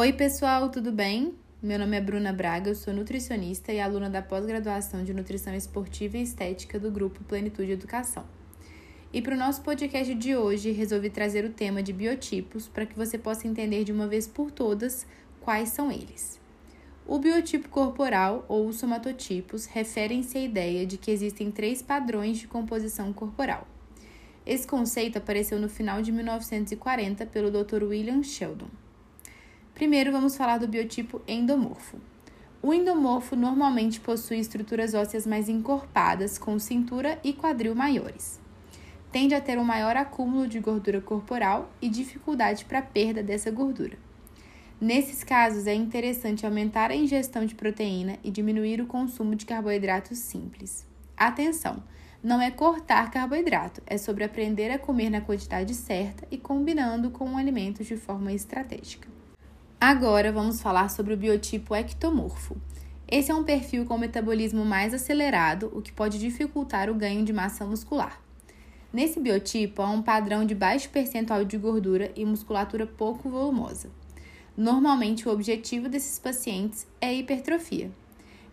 Oi, pessoal, tudo bem? Meu nome é Bruna Braga, eu sou nutricionista e aluna da pós-graduação de Nutrição Esportiva e Estética do grupo Plenitude Educação. E para o nosso podcast de hoje, resolvi trazer o tema de biotipos para que você possa entender de uma vez por todas quais são eles. O biotipo corporal ou os somatotipos referem-se à ideia de que existem três padrões de composição corporal. Esse conceito apareceu no final de 1940 pelo Dr. William Sheldon. Primeiro, vamos falar do biotipo endomorfo. O endomorfo normalmente possui estruturas ósseas mais encorpadas, com cintura e quadril maiores. Tende a ter um maior acúmulo de gordura corporal e dificuldade para a perda dessa gordura. Nesses casos, é interessante aumentar a ingestão de proteína e diminuir o consumo de carboidratos simples. Atenção! Não é cortar carboidrato, é sobre aprender a comer na quantidade certa e combinando com alimentos de forma estratégica. Agora vamos falar sobre o biotipo ectomorfo. Esse é um perfil com metabolismo mais acelerado, o que pode dificultar o ganho de massa muscular. Nesse biotipo, há um padrão de baixo percentual de gordura e musculatura pouco volumosa. Normalmente, o objetivo desses pacientes é hipertrofia.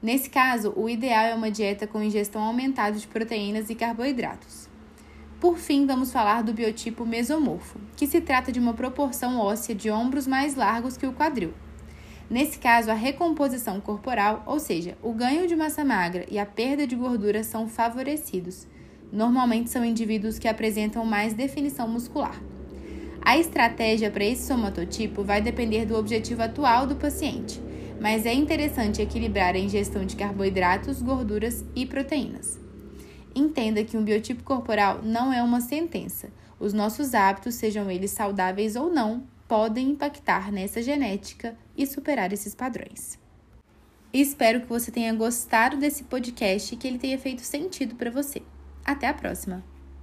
Nesse caso, o ideal é uma dieta com ingestão aumentada de proteínas e carboidratos. Por fim, vamos falar do biotipo mesomorfo, que se trata de uma proporção óssea de ombros mais largos que o quadril. Nesse caso, a recomposição corporal, ou seja, o ganho de massa magra e a perda de gordura são favorecidos. Normalmente são indivíduos que apresentam mais definição muscular. A estratégia para esse somatotipo vai depender do objetivo atual do paciente, mas é interessante equilibrar a ingestão de carboidratos, gorduras e proteínas. Entenda que um biotipo corporal não é uma sentença. Os nossos hábitos, sejam eles saudáveis ou não, podem impactar nessa genética e superar esses padrões. Espero que você tenha gostado desse podcast e que ele tenha feito sentido para você. Até a próxima!